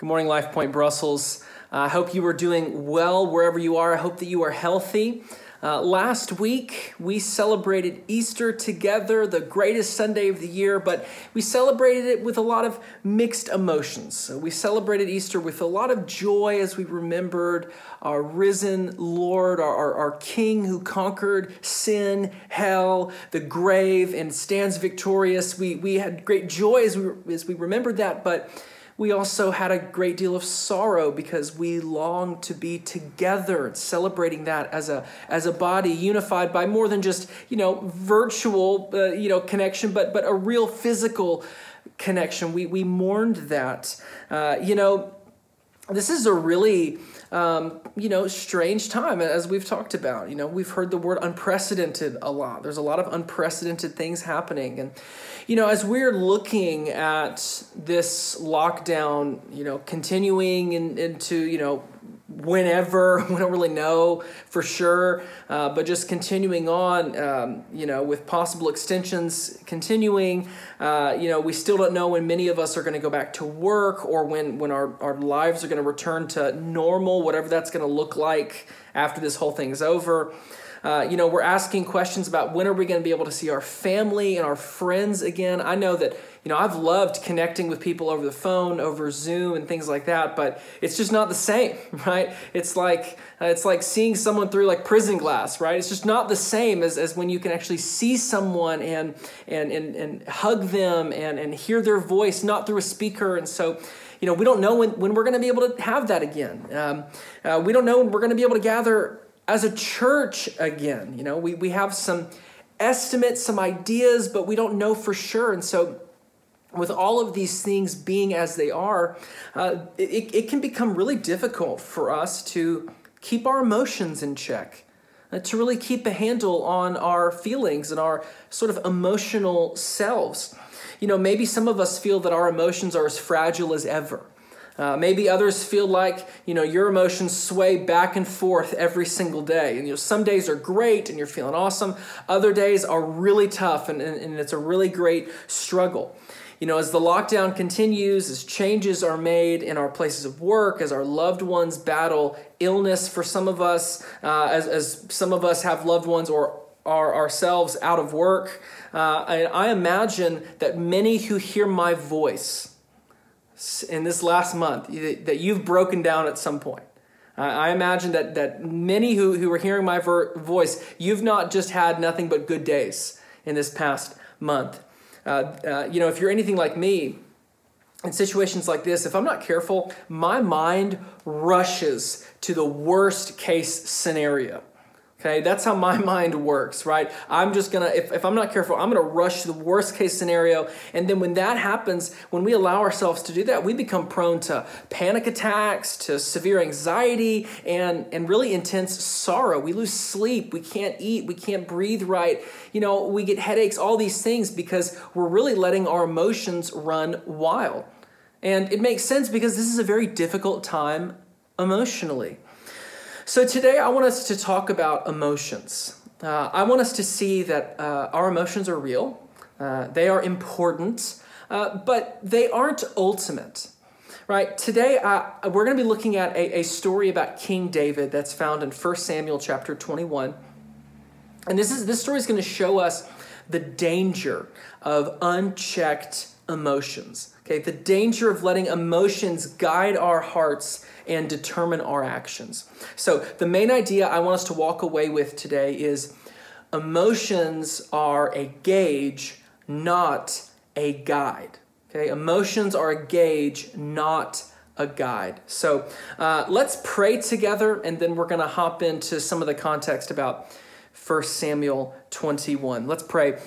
Good morning, Life Point Brussels. I uh, hope you are doing well wherever you are. I hope that you are healthy. Uh, last week, we celebrated Easter together, the greatest Sunday of the year, but we celebrated it with a lot of mixed emotions. So we celebrated Easter with a lot of joy as we remembered our risen Lord, our, our, our King who conquered sin, hell, the grave, and stands victorious. We, we had great joy as we, as we remembered that, but we also had a great deal of sorrow because we longed to be together, celebrating that as a as a body unified by more than just you know virtual uh, you know connection, but but a real physical connection. We we mourned that. Uh, you know, this is a really um, you know, strange time, as we've talked about. You know, we've heard the word unprecedented a lot. There's a lot of unprecedented things happening. And, you know, as we're looking at this lockdown, you know, continuing in, into, you know, whenever we don't really know for sure uh, but just continuing on um, you know with possible extensions continuing uh, you know we still don't know when many of us are going to go back to work or when when our, our lives are going to return to normal whatever that's going to look like after this whole thing's over uh, you know, we're asking questions about when are we going to be able to see our family and our friends again. I know that, you know, I've loved connecting with people over the phone, over Zoom and things like that, but it's just not the same, right? It's like uh, it's like seeing someone through like prison glass, right? It's just not the same as, as when you can actually see someone and and and, and hug them and, and hear their voice, not through a speaker. And so, you know, we don't know when, when we're going to be able to have that again. Um, uh, we don't know when we're going to be able to gather as a church again. You know, we, we have some estimates, some ideas, but we don't know for sure. And so, with all of these things being as they are, uh, it, it can become really difficult for us to keep our emotions in check, uh, to really keep a handle on our feelings and our sort of emotional selves. You know, maybe some of us feel that our emotions are as fragile as ever. Uh, maybe others feel like you know your emotions sway back and forth every single day, and you know some days are great and you're feeling awesome. Other days are really tough and, and, and it's a really great struggle. You know, as the lockdown continues, as changes are made in our places of work, as our loved ones battle illness for some of us, uh, as, as some of us have loved ones or are ourselves out of work, uh, I, I imagine that many who hear my voice in this last month that you've broken down at some point. I imagine that, that many who, who are hearing my voice, you've not just had nothing but good days in this past month. Uh, uh, you know, if you're anything like me, in situations like this, if I'm not careful, my mind rushes to the worst case scenario. Okay, that's how my mind works, right? I'm just gonna, if, if I'm not careful, I'm gonna rush to the worst case scenario. And then when that happens, when we allow ourselves to do that, we become prone to panic attacks, to severe anxiety, and, and really intense sorrow. We lose sleep, we can't eat, we can't breathe right. You know, we get headaches, all these things because we're really letting our emotions run wild. And it makes sense because this is a very difficult time emotionally. So, today I want us to talk about emotions. Uh, I want us to see that uh, our emotions are real, uh, they are important, uh, but they aren't ultimate. Right? Today uh, we're going to be looking at a, a story about King David that's found in 1 Samuel chapter 21. And this, is, this story is going to show us the danger of unchecked emotions. Okay, the danger of letting emotions guide our hearts and determine our actions. So, the main idea I want us to walk away with today is emotions are a gauge, not a guide. Okay, emotions are a gauge, not a guide. So, uh, let's pray together and then we're going to hop into some of the context about 1 Samuel 21. Let's pray.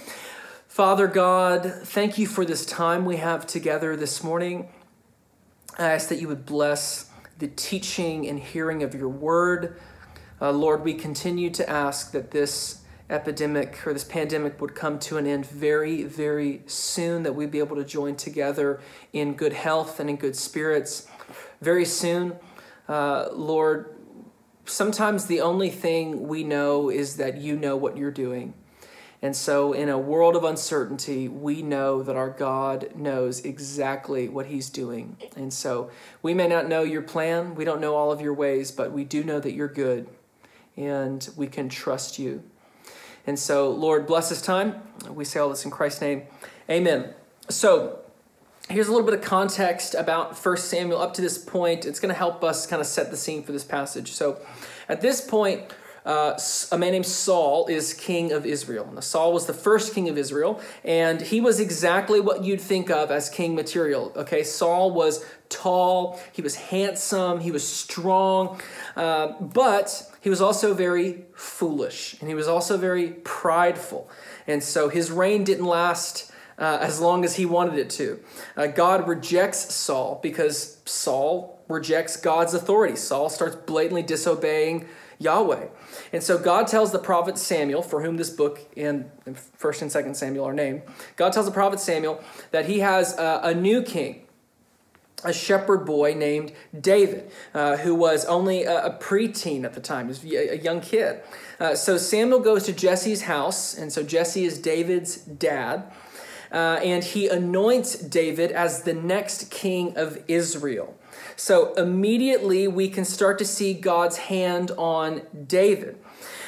Father God, thank you for this time we have together this morning. I ask that you would bless the teaching and hearing of your word. Uh, Lord, we continue to ask that this epidemic or this pandemic would come to an end very, very soon, that we'd be able to join together in good health and in good spirits very soon. Uh, Lord, sometimes the only thing we know is that you know what you're doing. And so, in a world of uncertainty, we know that our God knows exactly what He's doing. And so, we may not know your plan, we don't know all of your ways, but we do know that you're good, and we can trust you. And so, Lord, bless this time. We say all this in Christ's name. Amen. So, here's a little bit of context about 1 Samuel up to this point. It's going to help us kind of set the scene for this passage. So, at this point, uh, a man named Saul is king of Israel. Now, Saul was the first king of Israel, and he was exactly what you'd think of as king material. Okay, Saul was tall, he was handsome, he was strong, uh, but he was also very foolish, and he was also very prideful. And so his reign didn't last. Uh, as long as he wanted it to. Uh, God rejects Saul because Saul rejects God's authority. Saul starts blatantly disobeying Yahweh. And so God tells the prophet Samuel, for whom this book and First and Second Samuel are named, God tells the prophet Samuel that he has a, a new king, a shepherd boy named David, uh, who was only a, a preteen at the time, he was a young kid. Uh, so Samuel goes to Jesse's house, and so Jesse is David's dad. Uh, and he anoints David as the next king of Israel. So immediately we can start to see God's hand on David.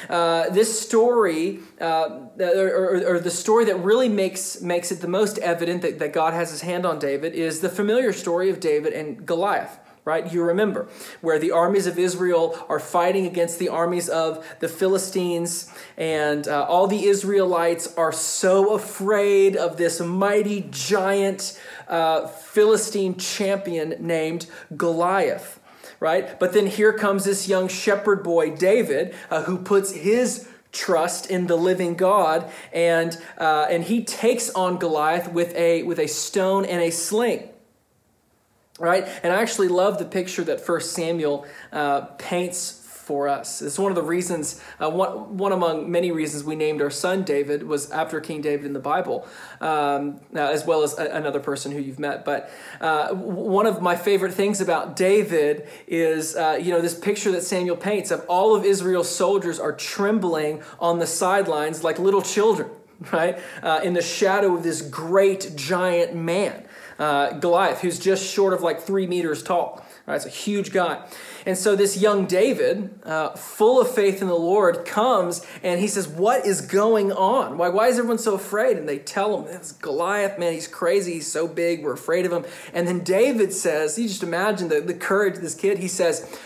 Uh, this story, uh, or, or, the story that really makes, makes it the most evident that, that God has his hand on David, is the familiar story of David and Goliath right? You remember where the armies of Israel are fighting against the armies of the Philistines, and uh, all the Israelites are so afraid of this mighty giant uh, Philistine champion named Goliath, right? But then here comes this young shepherd boy, David, uh, who puts his trust in the living God, and uh, and he takes on Goliath with a with a stone and a sling right? And I actually love the picture that First Samuel uh, paints for us. It's one of the reasons, uh, one, one among many reasons we named our son David was after King David in the Bible, um, uh, as well as a, another person who you've met. But uh, one of my favorite things about David is, uh, you know, this picture that Samuel paints of all of Israel's soldiers are trembling on the sidelines like little children, right? Uh, in the shadow of this great giant man uh, Goliath, who's just short of like three meters tall. Right, it's a huge guy. And so this young David, uh, full of faith in the Lord, comes and he says, What is going on? Why, why is everyone so afraid? And they tell him, It's Goliath, man, he's crazy, he's so big, we're afraid of him. And then David says, You just imagine the, the courage of this kid. He says,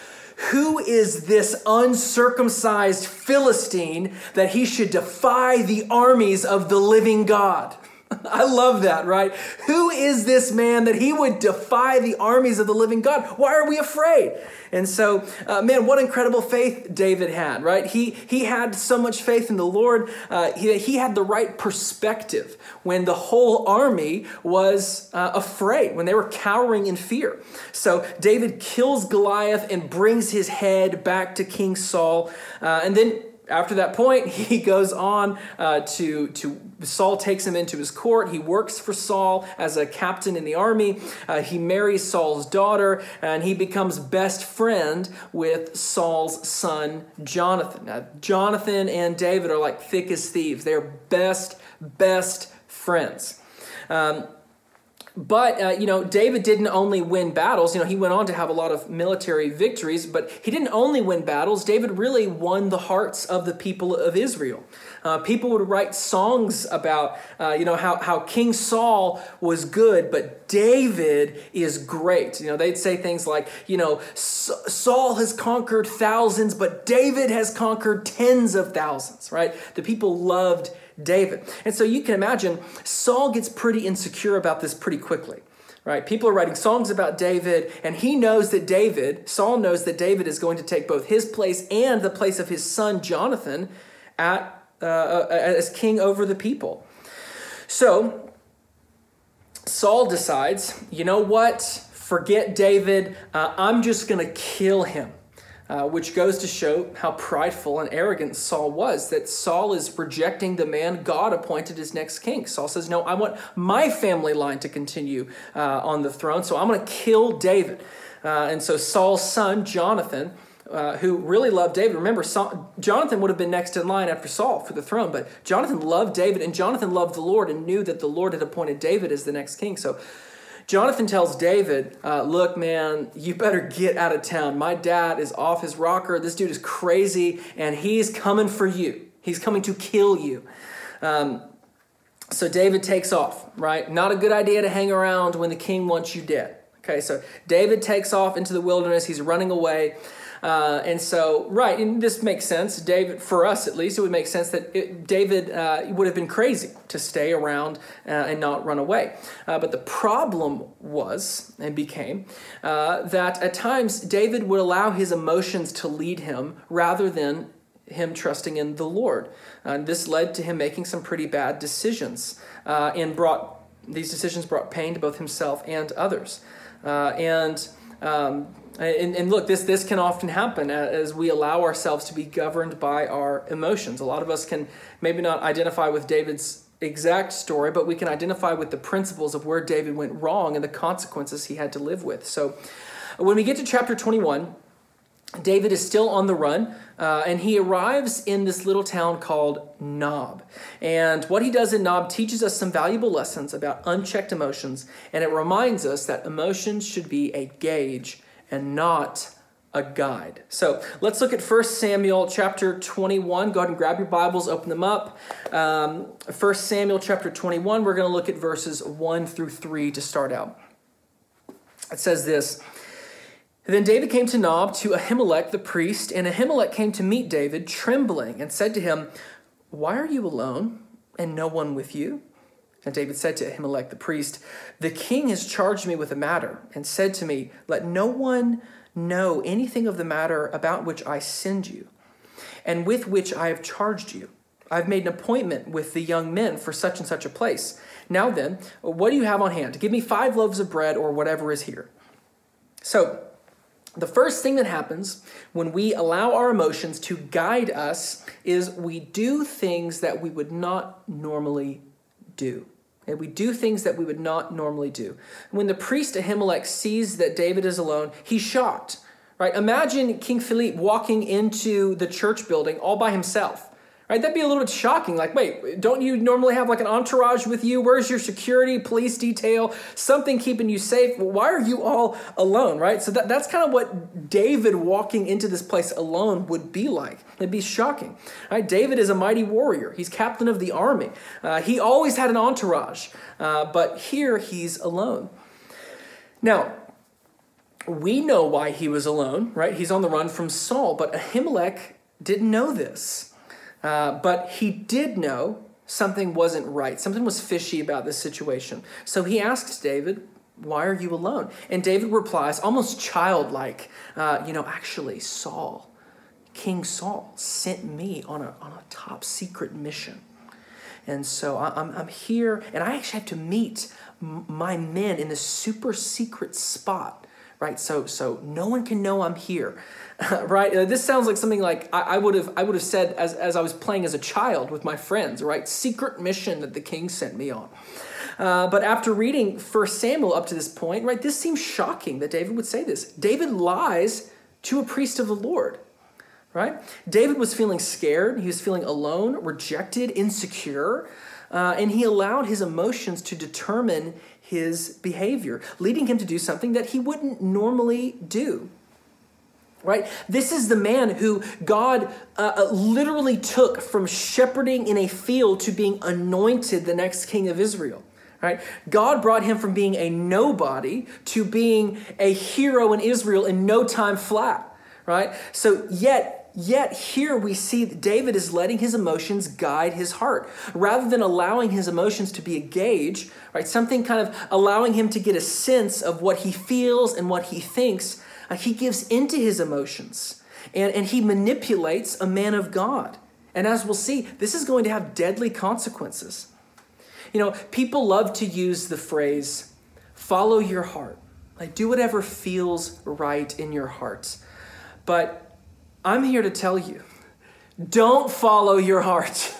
who is this uncircumcised Philistine that he should defy the armies of the living God? I love that, right? Who is this man that he would defy the armies of the living God? Why are we afraid? And so, uh, man, what incredible faith David had, right? He, he had so much faith in the Lord. Uh, he, he had the right perspective when the whole army was uh, afraid, when they were cowering in fear. So, David kills Goliath and brings his head back to King Saul. Uh, and then after that point, he goes on uh, to, to Saul takes him into his court. He works for Saul as a captain in the army. Uh, he marries Saul's daughter, and he becomes best friend with Saul's son, Jonathan. Now, Jonathan and David are like thick as thieves. They're best, best friends. Um, but, uh, you know, David didn't only win battles. You know, he went on to have a lot of military victories, but he didn't only win battles. David really won the hearts of the people of Israel. Uh, people would write songs about, uh, you know, how, how King Saul was good, but David is great. You know, they'd say things like, you know, Saul has conquered thousands, but David has conquered tens of thousands, right? The people loved David. And so you can imagine Saul gets pretty insecure about this pretty quickly. Right? People are writing songs about David, and he knows that David, Saul knows that David is going to take both his place and the place of his son Jonathan at, uh, uh as king over the people. So Saul decides, you know what? Forget David. Uh, I'm just going to kill him. Uh, which goes to show how prideful and arrogant Saul was. That Saul is rejecting the man God appointed as next king. Saul says, No, I want my family line to continue uh, on the throne, so I'm going to kill David. Uh, and so Saul's son, Jonathan, uh, who really loved David. Remember, Saul, Jonathan would have been next in line after Saul for the throne, but Jonathan loved David, and Jonathan loved the Lord and knew that the Lord had appointed David as the next king. So Jonathan tells David, uh, Look, man, you better get out of town. My dad is off his rocker. This dude is crazy, and he's coming for you. He's coming to kill you. Um, so David takes off, right? Not a good idea to hang around when the king wants you dead. Okay, so David takes off into the wilderness. He's running away. Uh, and so, right, and this makes sense. David, for us at least, it would make sense that it, David uh, would have been crazy to stay around uh, and not run away. Uh, but the problem was and became uh, that at times David would allow his emotions to lead him rather than him trusting in the Lord. And this led to him making some pretty bad decisions uh, and brought these decisions brought pain to both himself and others. and um, Uh, and, and, look, this, this can often happen uh, as we allow ourselves to be governed by our emotions. A lot of us can maybe not identify with David's exact story, but we can identify with the principles of where David went wrong and the consequences he had to live with. So uh, when we get to chapter 21, David is still on the run, uh, and he arrives in this little town called Nob. And what he does in Nob teaches us some valuable lessons about unchecked emotions, and it reminds us that emotions should be a gauge and not a guide. So let's look at 1 Samuel chapter 21. Go ahead and grab your Bibles, open them up. Um, 1 Samuel chapter 21, we're going to look at verses 1 through 3 to start out. It says this Then David came to Nob to Ahimelech the priest, and Ahimelech came to meet David, trembling, and said to him, Why are you alone, and no one with you? And David said to Ahimelech the priest, The king has charged me with a matter, and said to me, Let no one know anything of the matter about which I send you, and with which I have charged you. I've made an appointment with the young men for such and such a place. Now then, what do you have on hand? Give me five loaves of bread or whatever is here. So, the first thing that happens when we allow our emotions to guide us is we do things that we would not normally do. Okay, we do things that we would not normally do. When the priest Ahimelech sees that David is alone, he's shocked. Right? Imagine King Philippe walking into the church building all by himself. Right? That'd be a little bit shocking. Like, wait, don't you normally have like an entourage with you? Where's your security, police detail, something keeping you safe? Why are you all alone? Right? So that, that's kind of what David walking into this place alone would be like. It'd be shocking. Right? David is a mighty warrior. He's captain of the army. Uh, he always had an entourage, uh, but here he's alone. Now, we know why he was alone, right? He's on the run from Saul, but Ahimelech didn't know this. Uh, but he did know something wasn't right. Something was fishy about this situation. So he asks David, Why are you alone? And David replies, almost childlike, uh, You know, actually, Saul, King Saul, sent me on a, on a top secret mission. And so I'm, I'm here, and I actually have to meet my men in this super secret spot right? So so no one can know I'm here, right? Uh, this sounds like something like I, I would have I would have said as as I was playing as a child with my friends, right? Secret mission that the king sent me on. Uh, but after reading First Samuel up to this point, right, this seems shocking that David would say this. David lies to a priest of the Lord, right? David was feeling scared. He was feeling alone, rejected, insecure. Uh, and he allowed his emotions to determine his behavior, leading him to do something that he wouldn't normally do. Right? This is the man who God uh, uh, literally took from shepherding in a field to being anointed the next king of Israel. Right? God brought him from being a nobody to being a hero in Israel in no time flat. Right? So, yet Yet here we see that David is letting his emotions guide his heart. Rather than allowing his emotions to be a gauge, right, something kind of allowing him to get a sense of what he feels and what he thinks, uh, he gives into his emotions and, and he manipulates a man of God. And as we'll see, this is going to have deadly consequences. You know, people love to use the phrase, follow your heart. Like, do whatever feels right in your heart. But I'm here to tell you don't follow your heart.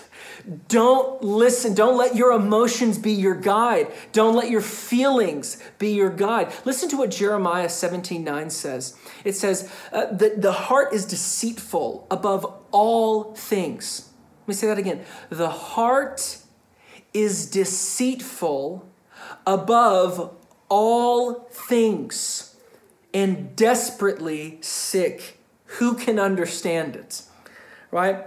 Don't listen. Don't let your emotions be your guide. Don't let your feelings be your guide. Listen to what Jeremiah 17 9 says. It says, uh, the, the heart is deceitful above all things. Let me say that again. The heart is deceitful above all things and desperately sick. Who can understand it? Right?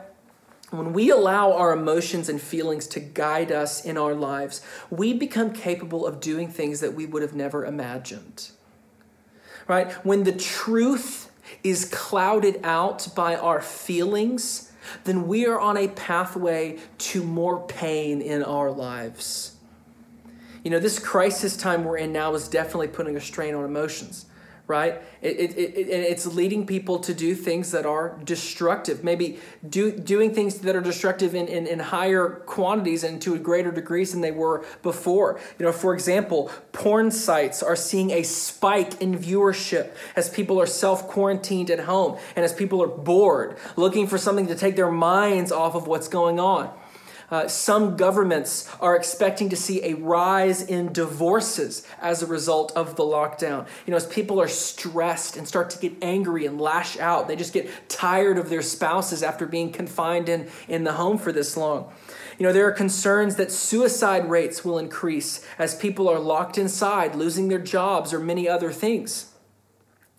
When we allow our emotions and feelings to guide us in our lives, we become capable of doing things that we would have never imagined. Right? When the truth is clouded out by our feelings, then we are on a pathway to more pain in our lives. You know, this crisis time we're in now is definitely putting a strain on emotions right? It, it, it, it's leading people to do things that are destructive, maybe do, doing things that are destructive in, in, in higher quantities and to a greater degrees than they were before. You know, for example, porn sites are seeing a spike in viewership as people are self quarantined at home and as people are bored, looking for something to take their minds off of what's going on. Uh, some governments are expecting to see a rise in divorces as a result of the lockdown. You know, as people are stressed and start to get angry and lash out, they just get tired of their spouses after being confined in, in the home for this long. You know, there are concerns that suicide rates will increase as people are locked inside, losing their jobs, or many other things.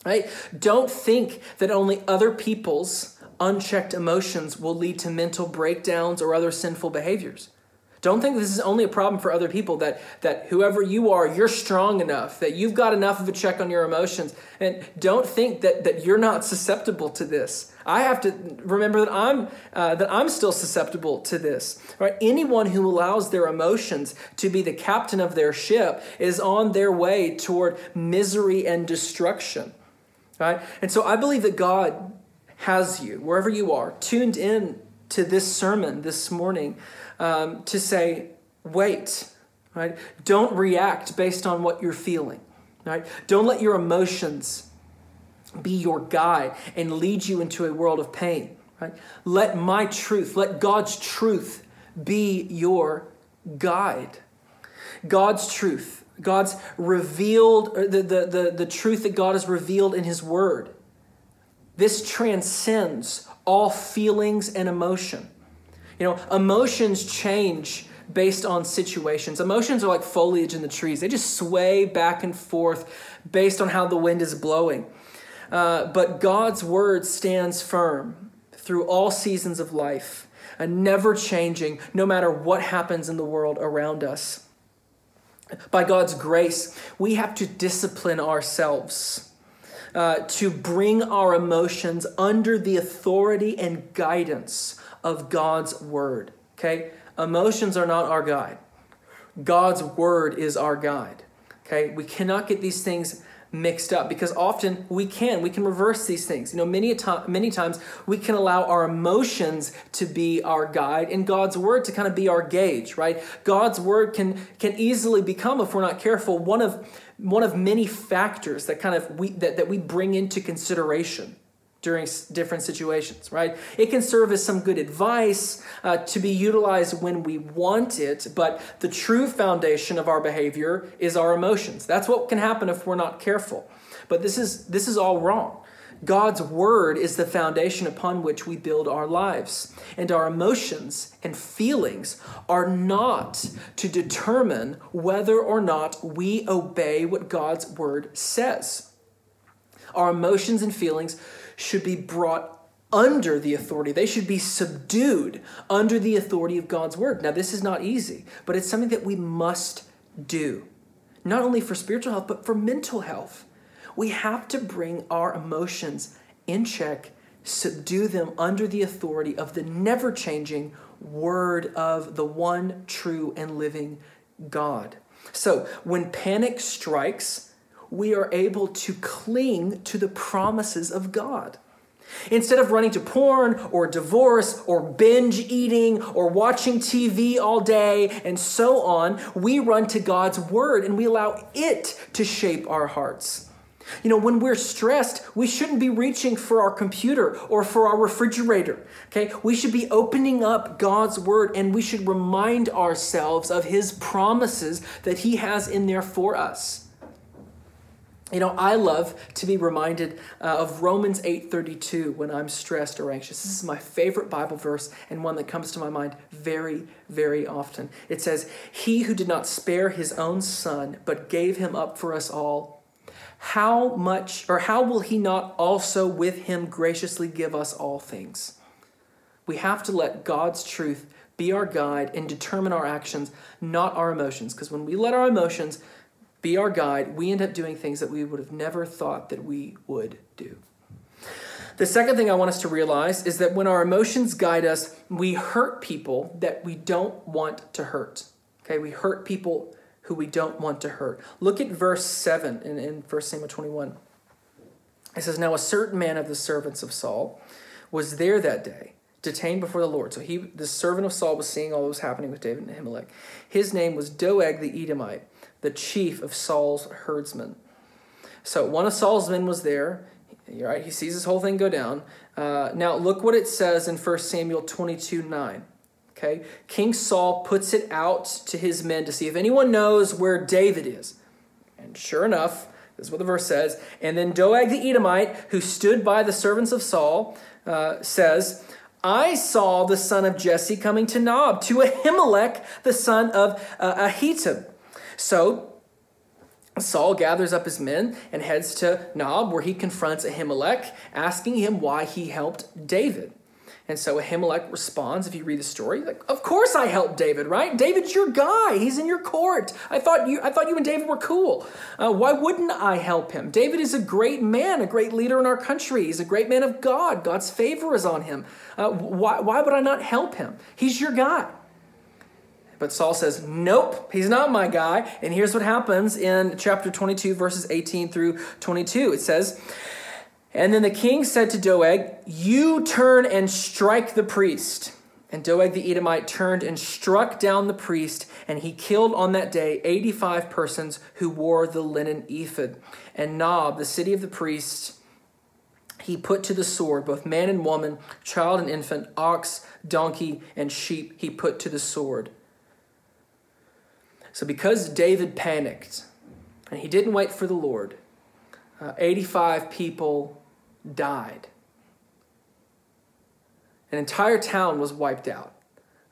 Right? Don't think that only other people's unchecked emotions will lead to mental breakdowns or other sinful behaviors. Don't think this is only a problem for other people, that, that whoever you are, you're strong enough, that you've got enough of a check on your emotions. And don't think that, that you're not susceptible to this. I have to remember that I'm, uh, that I'm still susceptible to this. Right? Anyone who allows their emotions to be the captain of their ship is on their way toward misery and destruction. Right? And so I believe that God has you, wherever you are, tuned in to this sermon this morning um, to say, wait, right? Don't react based on what you're feeling, right? Don't let your emotions be your guide and lead you into a world of pain, right? Let my truth, let God's truth be your guide. God's truth, God's revealed, the, the, the, the truth that God has revealed in His Word this transcends all feelings and emotion. You know, emotions change based on situations. Emotions are like foliage in the trees, they just sway back and forth based on how the wind is blowing. Uh, but God's word stands firm through all seasons of life, and never changing no matter what happens in the world around us. By God's grace, we have to discipline ourselves uh, to bring our emotions under the authority and guidance of God's word. Okay? Emotions are not our guide. God's word is our guide. Okay? We cannot get these things mixed up because often we can we can reverse these things you know many a time many times we can allow our emotions to be our guide and god's word to kind of be our gauge right god's word can can easily become if we're not careful one of one of many factors that kind of we that, that we bring into consideration during different situations right? It can serve as some good advice uh, to be utilized when we want it but the true foundation of our behavior is our emotions. That's what can happen if we're not careful. But this is this is all wrong God's word is the foundation upon which we build our lives. And our emotions and feelings are not to determine whether or not we obey what God's word says. Our emotions and feelings should be brought under the authority. They should be subdued under the authority of God's word. Now, this is not easy, but it's something that we must do, not only for spiritual health, but for mental health. We have to bring our emotions in check, subdue them under the authority of the never changing word of the one true and living God. So when panic strikes, we are able to cling to the promises of God. Instead of running to porn or divorce or binge eating or watching TV all day and so on, we run to God's word and we allow it to shape our hearts. You know, when we're stressed, we shouldn't be reaching for our computer or for our refrigerator. Okay? We should be opening up God's word and we should remind ourselves of his promises that he has in there for us. You know, I love to be reminded uh, of Romans 8:32 when I'm stressed or anxious. This is my favorite Bible verse and one that comes to my mind very, very often. It says, "He who did not spare his own son, but gave him up for us all, how much or how will he not also with him graciously give us all things?" We have to let God's truth be our guide and determine our actions, not our emotions, because when we let our emotions be our guide, we end up doing things that we would have never thought that we would do. The second thing I want us to realize is that when our emotions guide us, we hurt people that we don't want to hurt. Okay, we hurt people who we don't want to hurt. Look at verse 7 in, in 1 Samuel 21. It says, Now a certain man of the servants of Saul was there that day, detained before the Lord. So he, the servant of Saul, was seeing all that was happening with David and Ahimelech. His name was Doeg the Edomite the chief of Saul's herdsmen. So one of Saul's men was there. Right, he sees this whole thing go down. Uh, now look what it says in 1 Samuel 22 9. Okay, King Saul puts it out to his men to see if anyone knows where David is. And sure enough, this is what the verse says. And then Doeg the Edomite, who stood by the servants of Saul, uh, says, I saw the son of Jesse coming to Nob, to Ahimelech, the son of uh, Ahitub. So Saul gathers up his men and heads to Nob, where he confronts Ahimelech, asking him why he helped David. And so Ahimelech responds, if you read the story, like, of course I helped David, right? David's your guy. He's in your court. I thought you, I thought you and David were cool. Uh, why wouldn't I help him? David is a great man, a great leader in our country. He's a great man of God. God's favor is on him. Uh, why, why would I not help him? He's your guy. But Saul says, Nope, he's not my guy. And here's what happens in chapter 22, verses 18 through 22. It says, And then the king said to Doeg, You turn and strike the priest. And Doeg the Edomite turned and struck down the priest, and he killed on that day 85 persons who wore the linen ephod. And Nob, the city of the priests, he put to the sword both man and woman, child and infant, ox, donkey, and sheep, he put to the sword. So, because David panicked and he didn't wait for the Lord, uh, 85 people died. An entire town was wiped out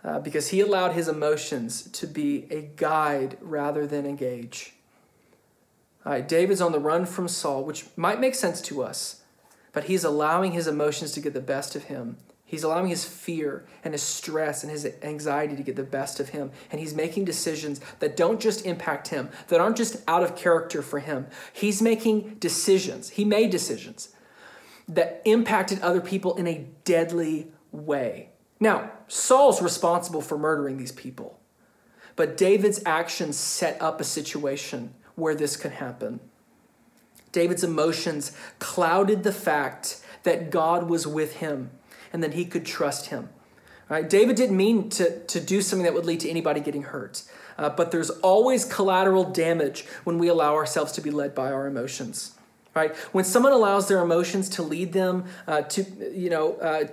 uh, because he allowed his emotions to be a guide rather than a gauge. All right, David's on the run from Saul, which might make sense to us, but he's allowing his emotions to get the best of him He's allowing his fear and his stress and his anxiety to get the best of him. And he's making decisions that don't just impact him, that aren't just out of character for him. He's making decisions. He made decisions that impacted other people in a deadly way. Now, Saul's responsible for murdering these people, but David's actions set up a situation where this could happen. David's emotions clouded the fact that God was with him and that he could trust him. Right? David didn't mean to, to do something that would lead to anybody getting hurt. Uh, but there's always collateral damage when we allow ourselves to be led by our emotions. Right? When someone allows their emotions to lead them uh, to, you know, uh,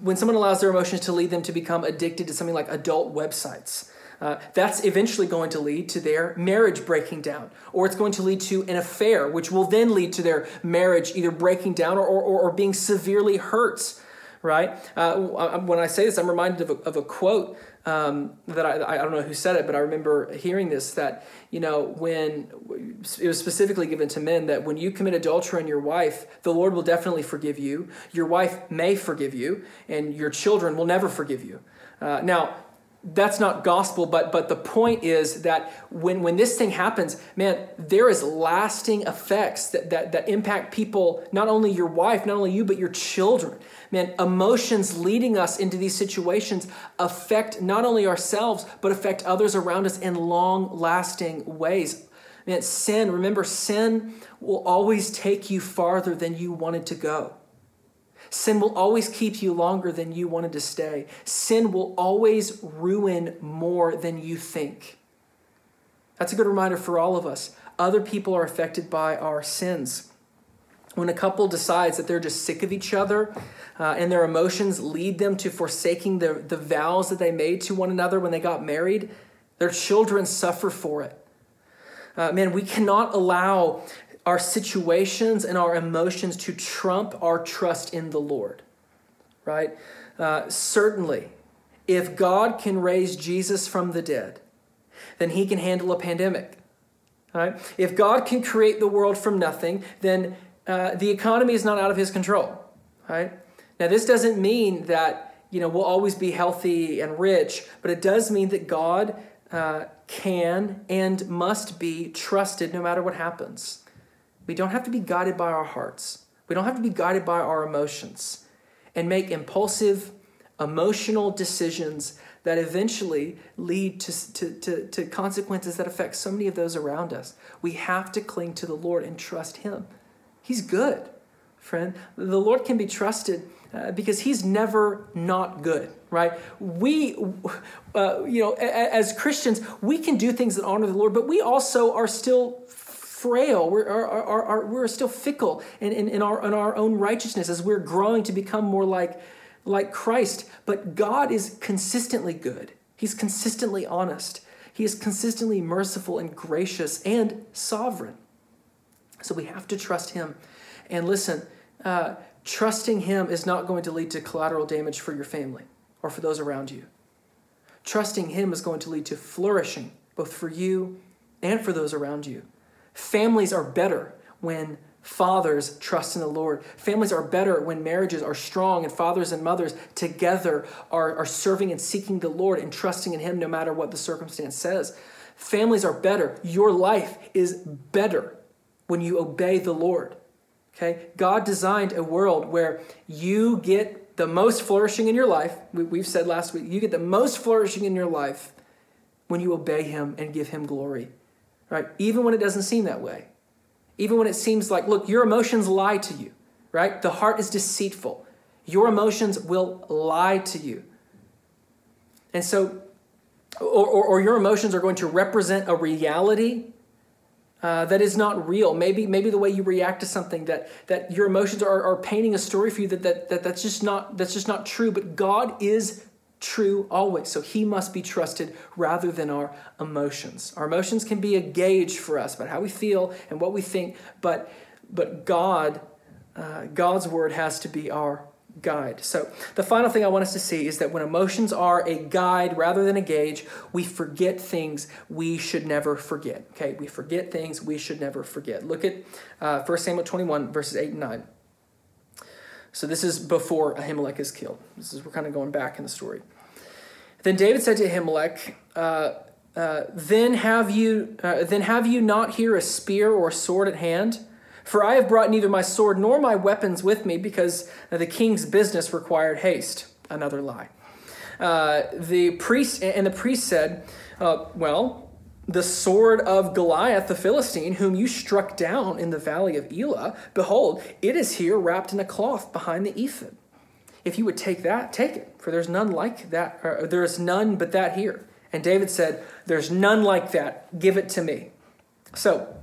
when someone allows their emotions to lead them to become addicted to something like adult websites, uh, that's eventually going to lead to their marriage breaking down, or it's going to lead to an affair, which will then lead to their marriage either breaking down or, or, or being severely hurt right? Uh, when I say this, I'm reminded of a, of a quote um, that I, I don't know who said it, but I remember hearing this that, you know, when it was specifically given to men that when you commit adultery on your wife, the Lord will definitely forgive you. Your wife may forgive you, and your children will never forgive you. Uh, now, that's not gospel but but the point is that when when this thing happens man there is lasting effects that that, that impact people not only your wife not only you but your children. Man emotions leading us into these situations affect not only ourselves but affect others around us in long lasting ways. Man sin remember sin will always take you farther than you wanted to go Sin will always keep you longer than you wanted to stay. Sin will always ruin more than you think. That's a good reminder for all of us. Other people are affected by our sins. when a couple decides that they're just sick of each other uh, and their emotions lead them to forsaking the, the vows that they made to one another when they got married, their children suffer for it. Uh, man, we cannot allow our situations and our emotions to trump our trust in the Lord, right? Uh, certainly, if God can raise Jesus from the dead, then he can handle a pandemic. Right? If God can create the world from nothing, then uh, the economy is not out of his control. Right? Now, this doesn't mean that you know we'll always be healthy and rich, but it does mean that God uh, can and must be trusted no matter what happens. We don't have to be guided by our hearts. We don't have to be guided by our emotions and make impulsive, emotional decisions that eventually lead to, to, to, to, consequences that affect so many of those around us. We have to cling to the Lord and trust Him. He's good, friend. The Lord can be trusted uh, because He's never not good, right? We, uh, you know, as Christians, we can do things that honor the Lord, but we also are still frail. We're, are, are, are, we're still fickle in, in, in, our, in our own righteousness as we're growing to become more like like Christ, but God is consistently good. He's consistently honest. He is consistently merciful and gracious and sovereign. So we have to trust Him. And listen, uh, trusting Him is not going to lead to collateral damage for your family or for those around you. Trusting Him is going to lead to flourishing, both for you and for those around you. Families are better when fathers trust in the Lord. Families are better when marriages are strong and fathers and mothers together are, are serving and seeking the Lord and trusting in Him no matter what the circumstance says. Families are better. Your life is better when you obey the Lord. Okay? God designed a world where you get the most flourishing in your life. We've said last week, you get the most flourishing in your life when you obey Him and give Him glory. Right? Even when it doesn't seem that way. Even when it seems like, look, your emotions lie to you, right? The heart is deceitful. Your emotions will lie to you. And so, or, or, or your emotions are going to represent a reality uh, that is not real. Maybe, maybe the way you react to something that, that your emotions are, are painting a story for you that, that, that that's just not that's just not true. But God is true always. So he must be trusted rather than our emotions. Our emotions can be a gauge for us about how we feel and what we think, but but God, uh, God's word has to be our guide. So the final thing I want us to see is that when emotions are a guide rather than a gauge, we forget things we should never forget. Okay, we forget things we should never forget. Look at uh, 1 Samuel 21, verses 8 and 9. So this is before Ahimelech is killed. This is we're kind of going back in the story. Then David said to Ahimelech, uh, uh, "Then have you uh, then have you not here a spear or a sword at hand? For I have brought neither my sword nor my weapons with me, because the king's business required haste." Another lie. Uh, the priest and the priest said, uh, "Well." The sword of Goliath the Philistine, whom you struck down in the valley of Elah, behold, it is here wrapped in a cloth behind the ephod. If you would take that, take it, for there's none like that, there is none but that here. And David said, There's none like that, give it to me. So,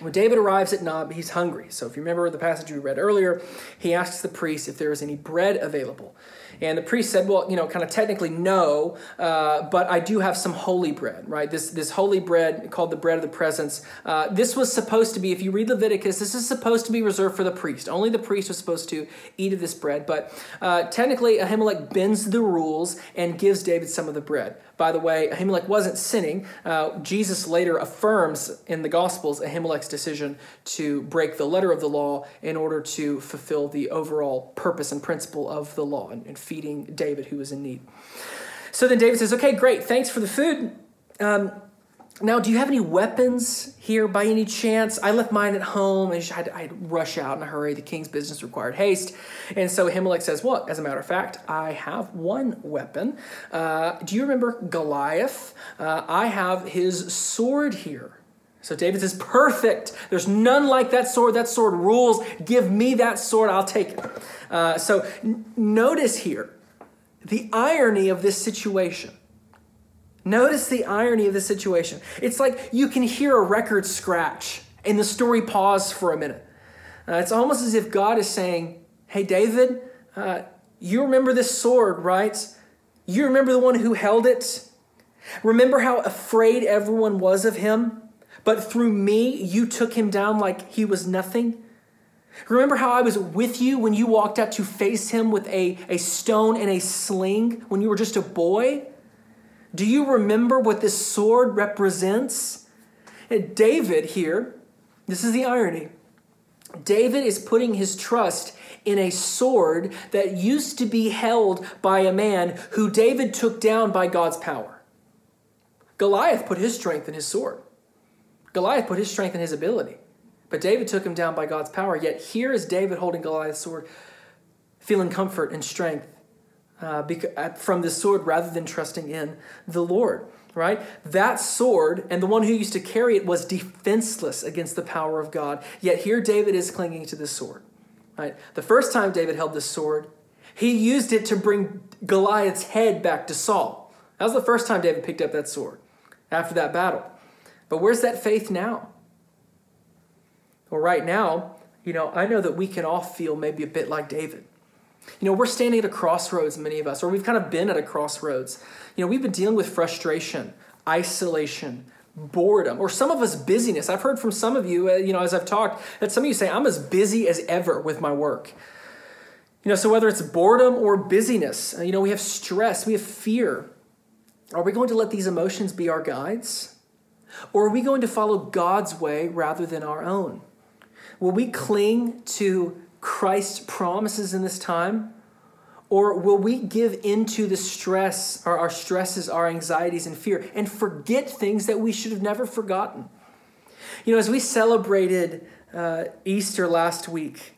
when David arrives at Nob, he's hungry. So, if you remember the passage we read earlier, he asks the priest if there is any bread available. And the priest said, well, you know, kind of technically no, uh, but I do have some holy bread, right? This, this holy bread called the bread of the presence. Uh, this was supposed to be, if you read Leviticus, this is supposed to be reserved for the priest. Only the priest was supposed to eat of this bread. But uh, technically, Ahimelech bends the rules and gives David some of the bread. By the way, Ahimelech wasn't sinning. Uh, Jesus later affirms in the Gospels Ahimelech's decision to break the letter of the law in order to fulfill the overall purpose and principle of the law and, and feeding David, who was in need. So then David says, Okay, great, thanks for the food. Um, now, do you have any weapons here by any chance? I left mine at home and I to rush out in a hurry. The king's business required haste. And so Ahimelech says, Well, as a matter of fact, I have one weapon. Uh, do you remember Goliath? Uh, I have his sword here. So David says, Perfect. There's none like that sword. That sword rules. Give me that sword. I'll take it. Uh, so n- notice here the irony of this situation. Notice the irony of the situation. It's like you can hear a record scratch and the story pause for a minute. Uh, it's almost as if God is saying, Hey, David, uh, you remember this sword, right? You remember the one who held it? Remember how afraid everyone was of him? But through me, you took him down like he was nothing? Remember how I was with you when you walked out to face him with a, a stone and a sling when you were just a boy? Do you remember what this sword represents? David here, this is the irony. David is putting his trust in a sword that used to be held by a man who David took down by God's power. Goliath put his strength in his sword. Goliath put his strength in his ability. But David took him down by God's power. Yet here is David holding Goliath's sword, feeling comfort and strength uh, uh, from this sword rather than trusting in the Lord. Right? That sword and the one who used to carry it was defenseless against the power of God. Yet here David is clinging to this sword. Right? The first time David held this sword, he used it to bring Goliath's head back to Saul. That was the first time David picked up that sword after that battle. But where's that faith now? Well, right now, you know, I know that we can all feel maybe a bit like David. You know, we're standing at a crossroads, many of us, or we've kind of been at a crossroads. You know, we've been dealing with frustration, isolation, boredom, or some of us busyness. I've heard from some of you, uh, you know, as I've talked, that some of you say, I'm as busy as ever with my work. You know, so whether it's boredom or busyness, uh, you know, we have stress, we have fear. Are we going to let these emotions be our guides? Or are we going to follow God's way rather than our own? Will we cling to Christ's promises in this time? Or will we give into the stress, or our stresses, our anxieties, and fear, and forget things that we should have never forgotten? You know, as we celebrated uh, Easter last week,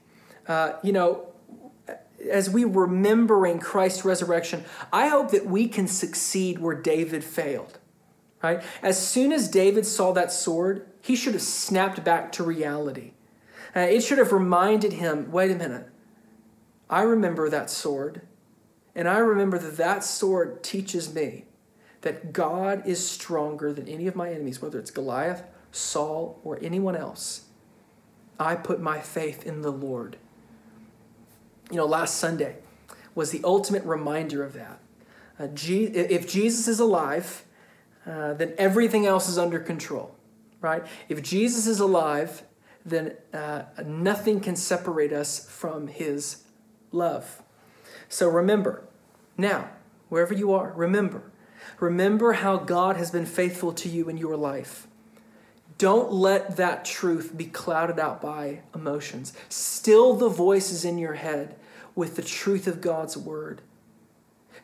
uh, you know, as we remembering Christ's resurrection, I hope that we can succeed where David failed. Right? As soon as David saw that sword, he should have snapped back to reality. Uh, it should have reminded him wait a minute, I remember that sword, and I remember that that sword teaches me that God is stronger than any of my enemies, whether it's Goliath, Saul, or anyone else. I put my faith in the Lord. You know, last Sunday was the ultimate reminder of that. Uh, if Jesus is alive, uh, then everything else is under control, right? If Jesus is alive, then uh, nothing can separate us from his love. So remember, now, wherever you are, remember. Remember how God has been faithful to you in your life. Don't let that truth be clouded out by emotions. Still the voices in your head with the truth of God's word.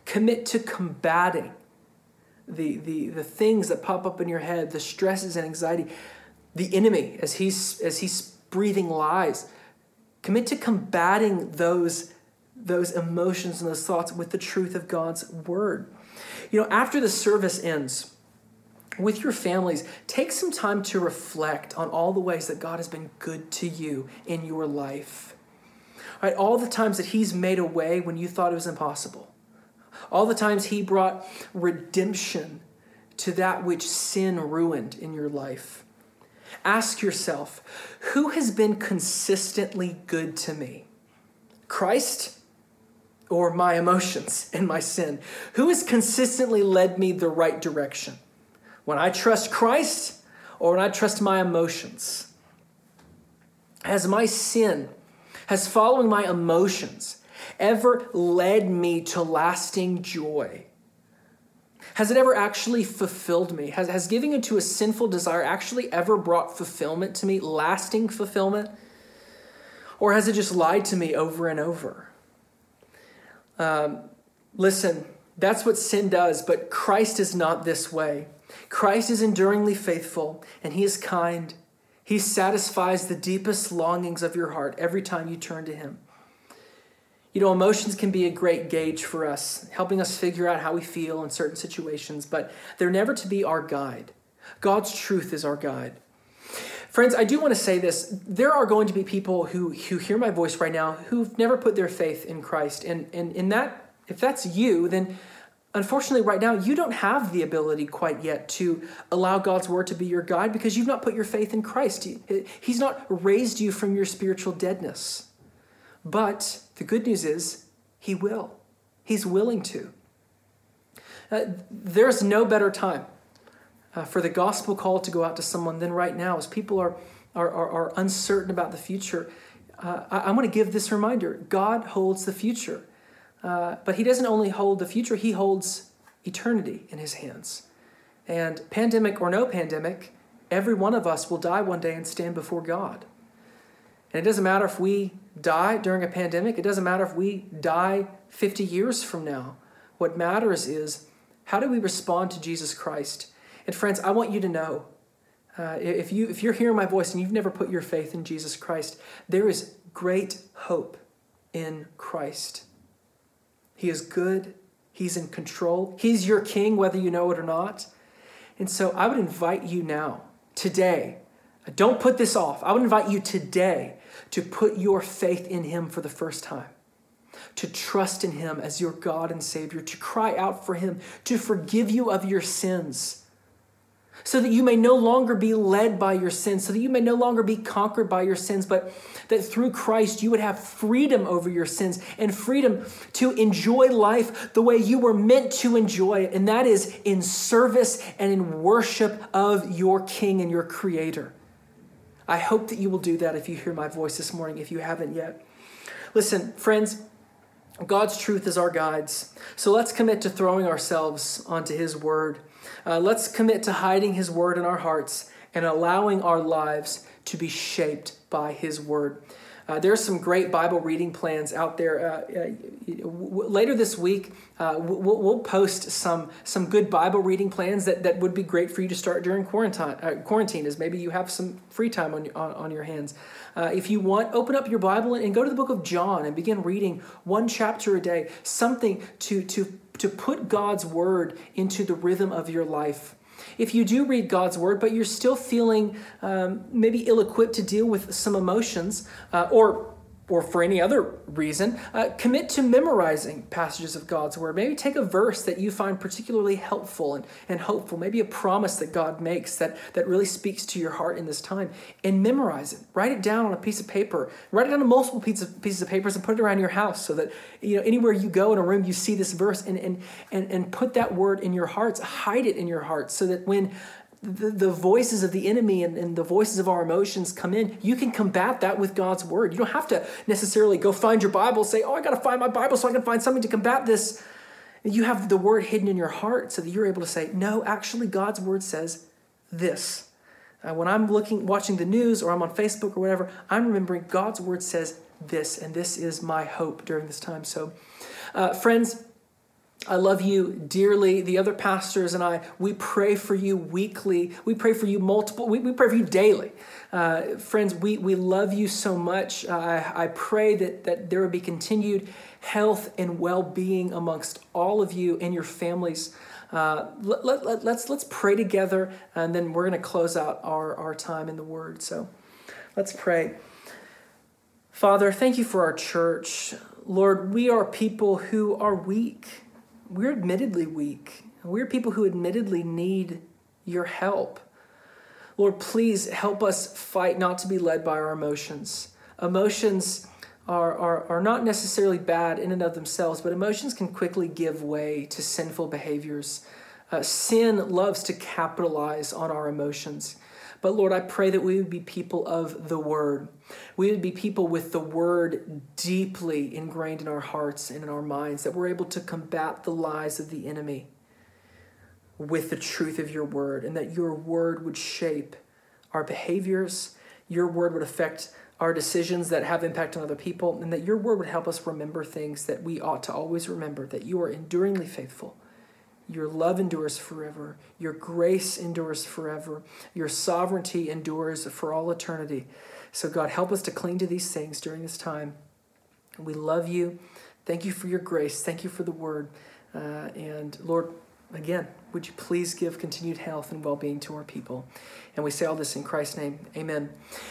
Commit to combating the, the, the things that pop up in your head, the stresses and anxiety the enemy as he's as he's breathing lies. Commit to combating those those emotions and those thoughts with the truth of God's word. You know, after the service ends, with your families, take some time to reflect on all the ways that God has been good to you in your life. Right, all the times that He's made a way when you thought it was impossible. All the times He brought redemption to that which sin ruined in your life. Ask yourself who has been consistently good to me? Christ or my emotions and my sin? Who has consistently led me the right direction? When I trust Christ or when I trust my emotions? Has my sin, has following my emotions ever led me to lasting joy? Has it ever actually fulfilled me? Has, has giving into a sinful desire actually ever brought fulfillment to me, lasting fulfillment? Or has it just lied to me over and over? Um, listen, that's what sin does, but Christ is not this way. Christ is enduringly faithful, and He is kind. He satisfies the deepest longings of your heart every time you turn to Him. You know, emotions can be a great gauge for us, helping us figure out how we feel in certain situations, but they're never to be our guide. God's truth is our guide. Friends, I do want to say this. There are going to be people who, who hear my voice right now who've never put their faith in Christ. And, and in that, if that's you, then unfortunately, right now, you don't have the ability quite yet to allow God's word to be your guide because you've not put your faith in Christ. He's not raised you from your spiritual deadness. But the good news is, He will. He's willing to. Uh, there's no better time uh, for the gospel call to go out to someone than right now as people are, are, are, are uncertain about the future. Uh, I, am going to give this reminder God holds the future. Uh, but He doesn't only hold the future, He holds eternity in His hands. And pandemic or no pandemic, every one of us will die one day and stand before God. And it doesn't matter if we die during a pandemic, it doesn't matter if we die 50 years from now. What matters is how do we respond to Jesus Christ? And friends, I want you to know uh, if, you, if you're hearing my voice and you've never put your faith in Jesus Christ, there is great hope in Christ. He is good, He's in control, He's your king, whether you know it or not. And so I would invite you now, today, don't put this off. I would invite you today to put your faith in Him for the first time, to trust in Him as your God and Savior, to cry out for Him to forgive you of your sins so that you may no longer be led by your sins, so that you may no longer be conquered by your sins, but that through Christ you would have freedom over your sins and freedom to enjoy life the way you were meant to enjoy it, and that is in service and in worship of your King and your Creator. I hope that you will do that if you hear my voice this morning, if you haven't yet. Listen, friends, God's truth is our guides. So let's commit to throwing ourselves onto His Word. Uh, let's commit to hiding His Word in our hearts and allowing our lives to be shaped by His Word. Uh, there's some great Bible reading plans out there. Uh, uh, w- later this week, uh, we'll, we'll, post some some good Bible reading plans that, that would be great for you to start during quarantine. Uh, quarantine, as maybe you have some free time on on, on your hands. Uh, if you want, open up your Bible and, and go to the book of John and begin reading one chapter a day. Something to to to put God's word into the rhythm of your life. If you do read God's word, but you're still feeling um, maybe ill equipped to deal with some emotions, uh, or or for any other reason, uh, commit to memorizing passages of God's Word. Maybe take a verse that you find particularly helpful and, and hopeful, maybe a promise that God makes that, that really speaks to your heart in this time, and memorize it. Write it down on a piece of paper. Write it down on multiple pieces of, pieces of papers and put it around your house so that you know anywhere you go in a room, you see this verse and, and, and, and put that word in your hearts. Hide it in your hearts so that when the, the voices of the enemy and, and the voices of our emotions come in, you can combat that with God's word. You don't have to necessarily go find your Bible, say, Oh, I got to find my Bible so I can find something to combat this. You have the word hidden in your heart so that you're able to say, No, actually, God's word says this. Uh, when I'm looking, watching the news or I'm on Facebook or whatever, I'm remembering God's word says this, and this is my hope during this time. So, uh, friends, I love you dearly. The other pastors and I, we pray for you weekly. We pray for you multiple, we, we pray for you daily. Uh, friends, we, we love you so much. Uh, I, I pray that, that there would be continued health and well being amongst all of you and your families. Uh, let, let, let, let's, let's pray together, and then we're going to close out our, our time in the Word. So let's pray. Father, thank you for our church. Lord, we are people who are weak we're admittedly weak. We're people who admittedly need your help. Lord, please help us fight not to be led by our emotions. Emotions are, are, are not necessarily bad in and of themselves, but emotions can quickly give way to sinful behaviors. Uh, sin loves to capitalize on our emotions. But Lord, I pray that we would be people of the Word. We would be people with the Word deeply ingrained in our hearts and in our minds, that we're able to combat the lies of the enemy with the truth of your Word, and that your Word would shape our behaviors, your Word would affect our decisions that have impact on other people, and that your Word would help us remember things that we ought to always remember that you are enduringly faithful your love endures forever. Your grace endures forever. Your sovereignty endures for all eternity. So, God, help us to cling to these things during this time. We love you. Thank you for your grace. Thank you for the word. Uh, and Lord, again, would you please give continued health and well being to our people? And we say all this in Christ's name. Amen.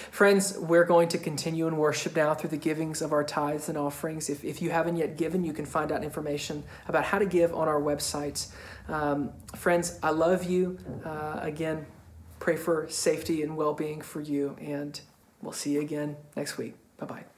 Friends, we're going to continue in worship now through the givings of our tithes and offerings. If, if you haven't yet given, you can find out information about how to give on our websites. Um, friends, I love you. Uh, again, pray for safety and well being for you. And we'll see you again next week. Bye bye.